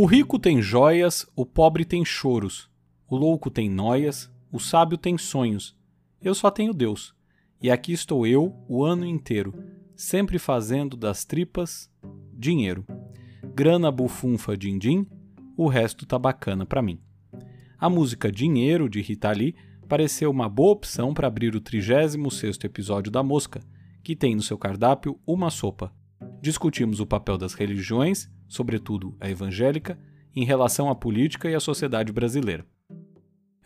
O rico tem joias, o pobre tem choros. O louco tem noias, o sábio tem sonhos. Eu só tenho Deus. E aqui estou eu o ano inteiro, sempre fazendo das tripas dinheiro. Grana bufunfa din-din, o resto tá bacana para mim. A música Dinheiro de Rita Lee pareceu uma boa opção para abrir o 36º episódio da Mosca, que tem no seu cardápio uma sopa. Discutimos o papel das religiões, sobretudo a evangélica, em relação à política e à sociedade brasileira.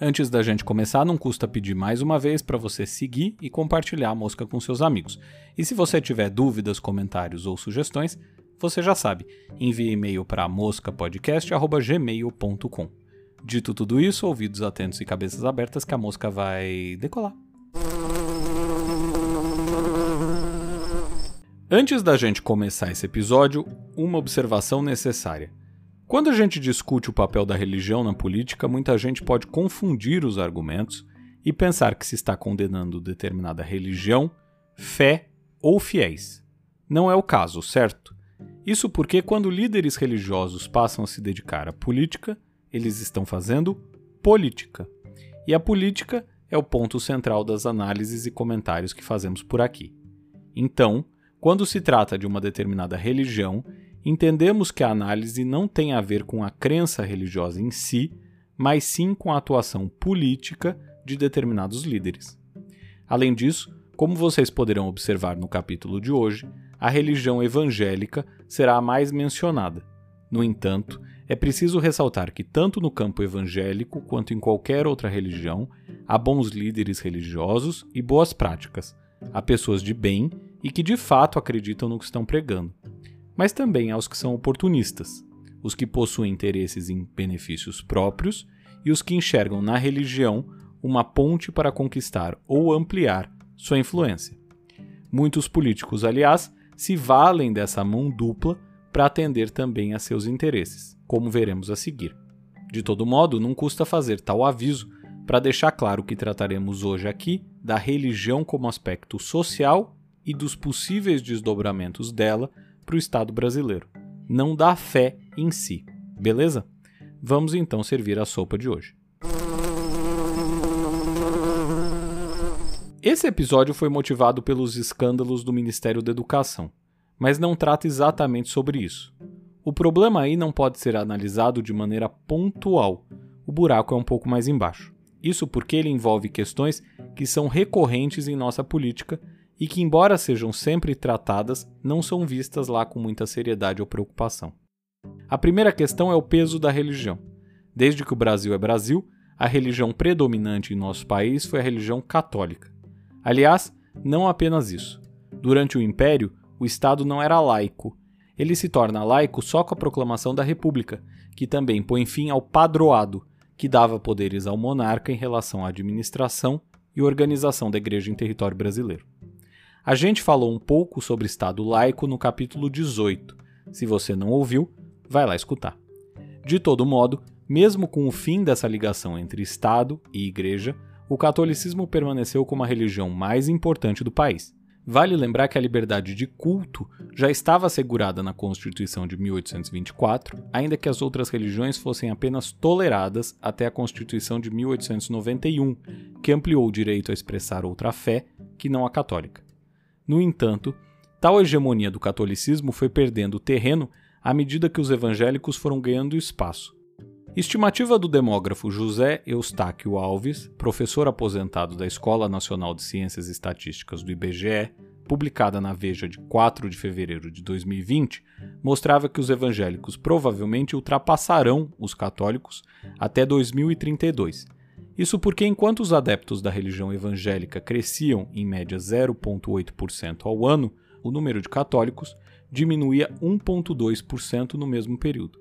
Antes da gente começar, não custa pedir mais uma vez para você seguir e compartilhar a mosca com seus amigos. E se você tiver dúvidas, comentários ou sugestões, você já sabe, envie e-mail para moscapodcast.gmail.com. Dito tudo isso, ouvidos atentos e cabeças abertas que a mosca vai decolar. Antes da gente começar esse episódio, uma observação necessária. Quando a gente discute o papel da religião na política, muita gente pode confundir os argumentos e pensar que se está condenando determinada religião, fé ou fiéis. Não é o caso, certo? Isso porque quando líderes religiosos passam a se dedicar à política, eles estão fazendo política. E a política é o ponto central das análises e comentários que fazemos por aqui. Então, quando se trata de uma determinada religião, entendemos que a análise não tem a ver com a crença religiosa em si, mas sim com a atuação política de determinados líderes. Além disso, como vocês poderão observar no capítulo de hoje, a religião evangélica será a mais mencionada. No entanto, é preciso ressaltar que, tanto no campo evangélico quanto em qualquer outra religião, há bons líderes religiosos e boas práticas. Há pessoas de bem e que de fato acreditam no que estão pregando. Mas também há os que são oportunistas, os que possuem interesses em benefícios próprios e os que enxergam na religião uma ponte para conquistar ou ampliar sua influência. Muitos políticos, aliás, se valem dessa mão dupla para atender também a seus interesses, como veremos a seguir. De todo modo, não custa fazer tal aviso para deixar claro que trataremos hoje aqui da religião como aspecto social e dos possíveis desdobramentos dela para o Estado brasileiro, não da fé em si, beleza? Vamos então servir a sopa de hoje. Esse episódio foi motivado pelos escândalos do Ministério da Educação, mas não trata exatamente sobre isso. O problema aí não pode ser analisado de maneira pontual, o buraco é um pouco mais embaixo. Isso porque ele envolve questões que são recorrentes em nossa política e que, embora sejam sempre tratadas, não são vistas lá com muita seriedade ou preocupação. A primeira questão é o peso da religião. Desde que o Brasil é Brasil, a religião predominante em nosso país foi a religião católica. Aliás, não apenas isso. Durante o Império, o Estado não era laico. Ele se torna laico só com a proclamação da República, que também põe fim ao padroado, que dava poderes ao monarca em relação à administração e organização da Igreja em território brasileiro. A gente falou um pouco sobre Estado laico no capítulo 18. Se você não ouviu, vai lá escutar. De todo modo, mesmo com o fim dessa ligação entre Estado e Igreja, o catolicismo permaneceu como a religião mais importante do país. Vale lembrar que a liberdade de culto já estava assegurada na Constituição de 1824, ainda que as outras religiões fossem apenas toleradas até a Constituição de 1891, que ampliou o direito a expressar outra fé que não a católica. No entanto, tal hegemonia do catolicismo foi perdendo terreno à medida que os evangélicos foram ganhando espaço. Estimativa do demógrafo José Eustáquio Alves, professor aposentado da Escola Nacional de Ciências Estatísticas do IBGE, publicada na Veja de 4 de fevereiro de 2020, mostrava que os evangélicos provavelmente ultrapassarão os católicos até 2032. Isso porque, enquanto os adeptos da religião evangélica cresciam em média 0,8% ao ano, o número de católicos diminuía 1,2% no mesmo período.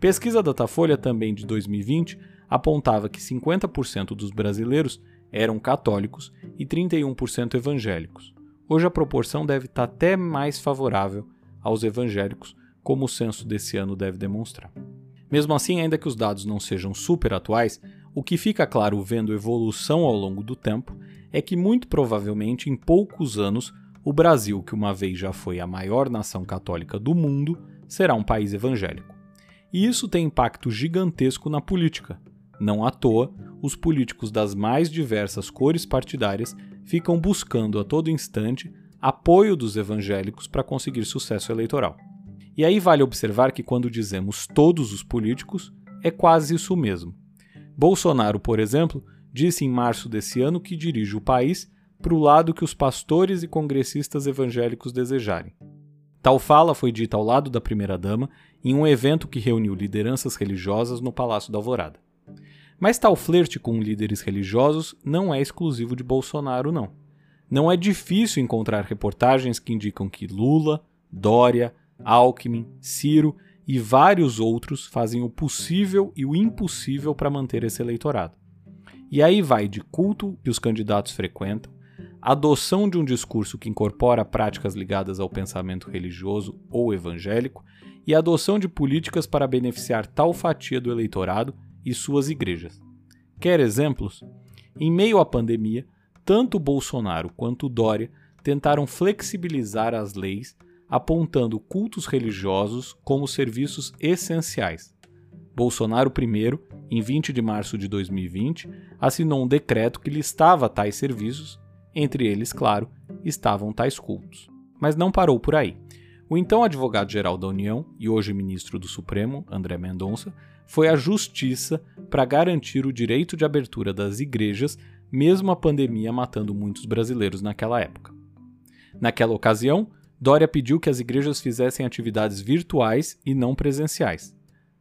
Pesquisa Datafolha, também de 2020, apontava que 50% dos brasileiros eram católicos e 31% evangélicos. Hoje a proporção deve estar até mais favorável aos evangélicos, como o censo desse ano deve demonstrar. Mesmo assim, ainda que os dados não sejam super atuais, o que fica claro vendo evolução ao longo do tempo é que muito provavelmente em poucos anos o Brasil, que uma vez já foi a maior nação católica do mundo, será um país evangélico. E isso tem impacto gigantesco na política. Não à toa, os políticos das mais diversas cores partidárias ficam buscando a todo instante apoio dos evangélicos para conseguir sucesso eleitoral. E aí vale observar que quando dizemos todos os políticos, é quase isso mesmo. Bolsonaro, por exemplo, disse em março desse ano que dirige o país para o lado que os pastores e congressistas evangélicos desejarem. Tal fala foi dita ao lado da primeira-dama em um evento que reuniu lideranças religiosas no Palácio da Alvorada. Mas tal flerte com líderes religiosos não é exclusivo de Bolsonaro, não. Não é difícil encontrar reportagens que indicam que Lula, Dória, Alckmin, Ciro e vários outros fazem o possível e o impossível para manter esse eleitorado. E aí vai de culto que os candidatos frequentam, adoção de um discurso que incorpora práticas ligadas ao pensamento religioso ou evangélico e adoção de políticas para beneficiar tal fatia do eleitorado e suas igrejas. Quer exemplos? Em meio à pandemia, tanto Bolsonaro quanto Dória tentaram flexibilizar as leis, apontando cultos religiosos como serviços essenciais. Bolsonaro, primeiro, em 20 de março de 2020, assinou um decreto que listava tais serviços, entre eles, claro, estavam tais cultos. Mas não parou por aí. O então advogado-geral da União e hoje ministro do Supremo, André Mendonça, foi à justiça para garantir o direito de abertura das igrejas, mesmo a pandemia matando muitos brasileiros naquela época. Naquela ocasião, Dória pediu que as igrejas fizessem atividades virtuais e não presenciais.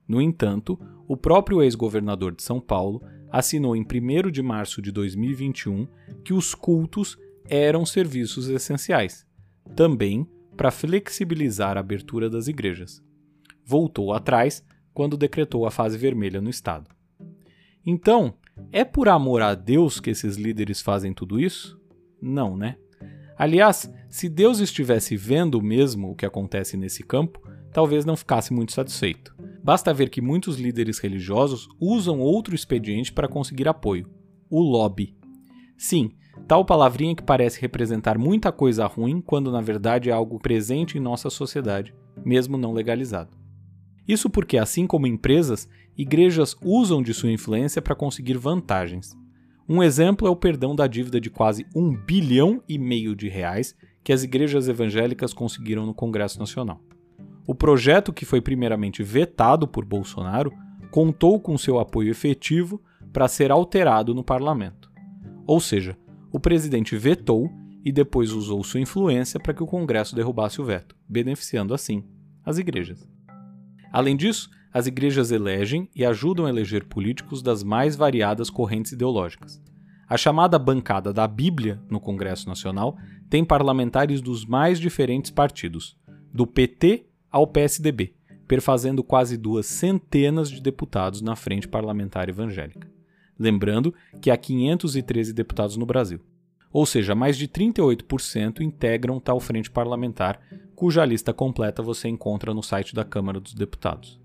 No entanto, o próprio ex-governador de São Paulo assinou em 1 de março de 2021 que os cultos eram serviços essenciais, também para flexibilizar a abertura das igrejas. Voltou atrás quando decretou a fase vermelha no estado. Então, é por amor a Deus que esses líderes fazem tudo isso? Não, né? Aliás, se Deus estivesse vendo mesmo o que acontece nesse campo, talvez não ficasse muito satisfeito. Basta ver que muitos líderes religiosos usam outro expediente para conseguir apoio: o lobby. Sim, tal palavrinha que parece representar muita coisa ruim quando na verdade é algo presente em nossa sociedade, mesmo não legalizado. Isso porque, assim como empresas, igrejas usam de sua influência para conseguir vantagens. Um exemplo é o perdão da dívida de quase um bilhão e meio de reais que as igrejas evangélicas conseguiram no Congresso Nacional. O projeto, que foi primeiramente vetado por Bolsonaro, contou com seu apoio efetivo para ser alterado no parlamento. Ou seja, o presidente vetou e depois usou sua influência para que o Congresso derrubasse o veto, beneficiando assim as igrejas. Além disso, as igrejas elegem e ajudam a eleger políticos das mais variadas correntes ideológicas. A chamada bancada da Bíblia no Congresso Nacional tem parlamentares dos mais diferentes partidos, do PT ao PSDB, perfazendo quase duas centenas de deputados na frente parlamentar evangélica. Lembrando que há 513 deputados no Brasil. Ou seja, mais de 38% integram tal frente parlamentar, cuja lista completa você encontra no site da Câmara dos Deputados.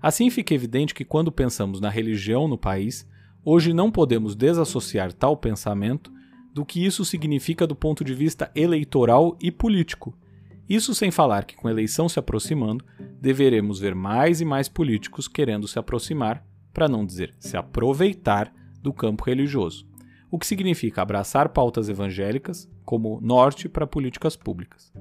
Assim fica evidente que quando pensamos na religião no país, hoje não podemos desassociar tal pensamento do que isso significa do ponto de vista eleitoral e político. Isso sem falar que, com a eleição se aproximando, deveremos ver mais e mais políticos querendo se aproximar, para não dizer se aproveitar, do campo religioso o que significa abraçar pautas evangélicas como norte para políticas públicas.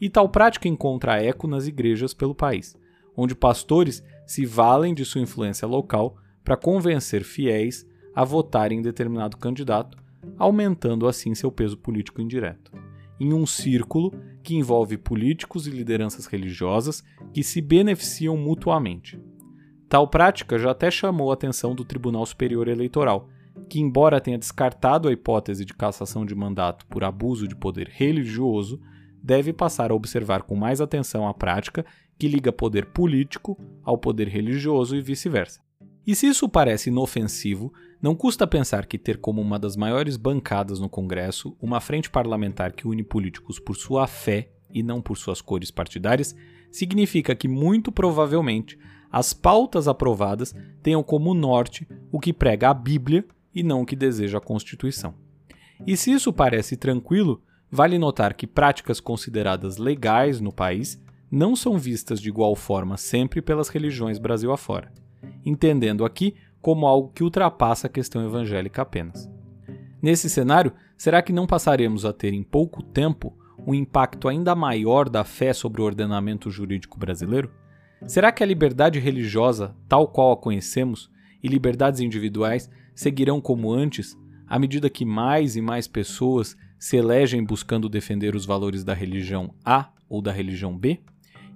E tal prática encontra eco nas igrejas pelo país, onde pastores se valem de sua influência local para convencer fiéis a votarem em determinado candidato, aumentando assim seu peso político indireto. Em um círculo que envolve políticos e lideranças religiosas que se beneficiam mutuamente. Tal prática já até chamou a atenção do Tribunal Superior Eleitoral, que, embora tenha descartado a hipótese de cassação de mandato por abuso de poder religioso, deve passar a observar com mais atenção a prática que liga poder político ao poder religioso e vice-versa. E se isso parece inofensivo, não custa pensar que ter como uma das maiores bancadas no Congresso uma frente parlamentar que une políticos por sua fé e não por suas cores partidárias significa que, muito provavelmente, as pautas aprovadas tenham como norte o que prega a Bíblia e não o que deseja a Constituição. E se isso parece tranquilo, vale notar que práticas consideradas legais no país não são vistas de igual forma sempre pelas religiões Brasil afora, entendendo aqui como algo que ultrapassa a questão evangélica apenas. Nesse cenário, será que não passaremos a ter em pouco tempo um impacto ainda maior da fé sobre o ordenamento jurídico brasileiro? Será que a liberdade religiosa, tal qual a conhecemos, e liberdades individuais seguirão como antes, à medida que mais e mais pessoas se elegem buscando defender os valores da religião A ou da religião B?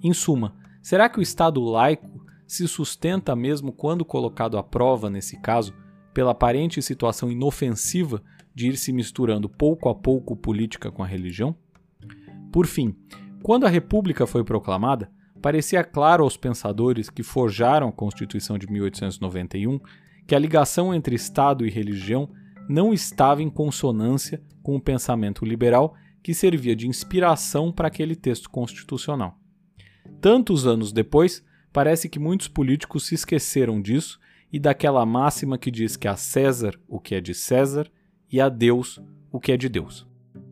Em suma, será que o Estado laico se sustenta mesmo quando colocado à prova, nesse caso, pela aparente situação inofensiva de ir se misturando pouco a pouco política com a religião? Por fim, quando a República foi proclamada, parecia claro aos pensadores que forjaram a Constituição de 1891 que a ligação entre Estado e religião não estava em consonância com o pensamento liberal que servia de inspiração para aquele texto constitucional. Tantos anos depois, parece que muitos políticos se esqueceram disso e daquela máxima que diz que a César o que é de César e a Deus o que é de Deus.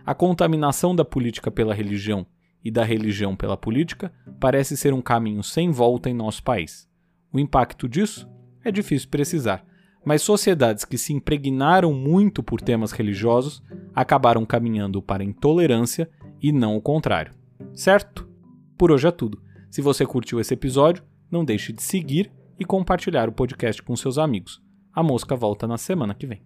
A contaminação da política pela religião e da religião pela política parece ser um caminho sem volta em nosso país. O impacto disso é difícil precisar, mas sociedades que se impregnaram muito por temas religiosos acabaram caminhando para a intolerância e não o contrário. Certo? Por hoje é tudo. Se você curtiu esse episódio, não deixe de seguir e compartilhar o podcast com seus amigos. A mosca volta na semana que vem.